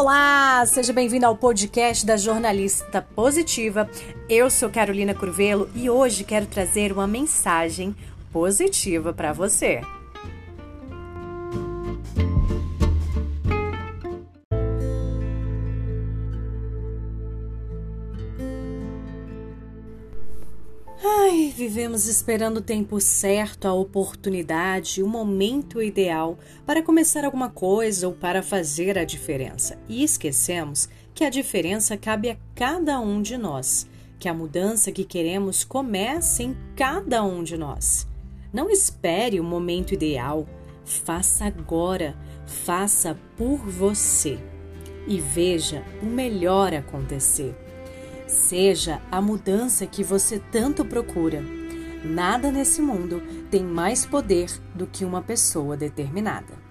Olá, seja bem-vindo ao podcast da Jornalista Positiva. Eu sou Carolina Curvelo e hoje quero trazer uma mensagem positiva para você. Ai, vivemos esperando o tempo certo, a oportunidade, o momento ideal para começar alguma coisa ou para fazer a diferença. E esquecemos que a diferença cabe a cada um de nós, que a mudança que queremos começa em cada um de nós. Não espere o momento ideal, faça agora, faça por você e veja o melhor acontecer. Seja a mudança que você tanto procura. Nada nesse mundo tem mais poder do que uma pessoa determinada.